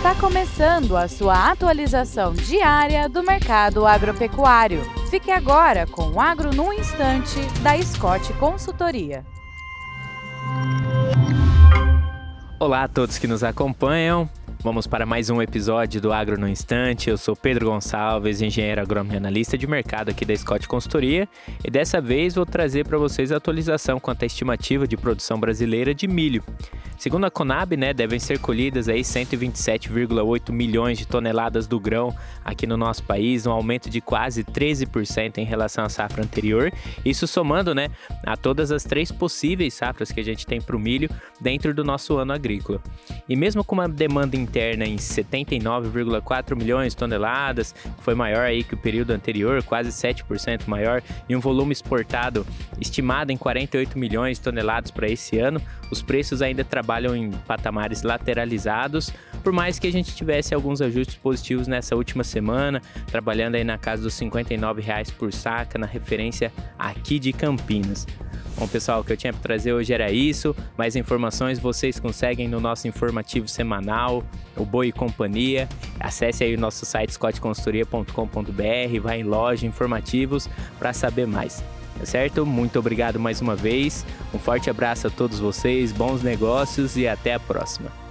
Está começando a sua atualização diária do mercado agropecuário. Fique agora com o Agro no Instante, da Scott Consultoria. Olá a todos que nos acompanham. Vamos para mais um episódio do Agro no Instante. Eu sou Pedro Gonçalves, engenheiro agrônomo e analista de mercado aqui da Scott Consultoria, e dessa vez vou trazer para vocês a atualização quanto à estimativa de produção brasileira de milho. Segundo a Conab, né, devem ser colhidas aí 127,8 milhões de toneladas do grão aqui no nosso país, um aumento de quase 13% em relação à safra anterior. Isso somando, né, a todas as três possíveis safras que a gente tem para o milho dentro do nosso ano agrícola. E mesmo com uma demanda interna em 79,4 milhões de toneladas, foi maior aí que o período anterior, quase 7% maior, e um volume exportado estimado em 48 milhões de toneladas para esse ano, os preços ainda trabalham em patamares lateralizados, por mais que a gente tivesse alguns ajustes positivos nessa última semana, trabalhando aí na casa dos 59 reais por saca, na referência aqui de Campinas. Bom, pessoal, o que eu tinha para trazer hoje era isso. Mais informações vocês conseguem no nosso informativo semanal, o Boi e Companhia. Acesse aí o nosso site scottconsultoria.com.br, vai em loja, informativos, para saber mais. Certo? Muito obrigado mais uma vez. Um forte abraço a todos vocês, bons negócios e até a próxima.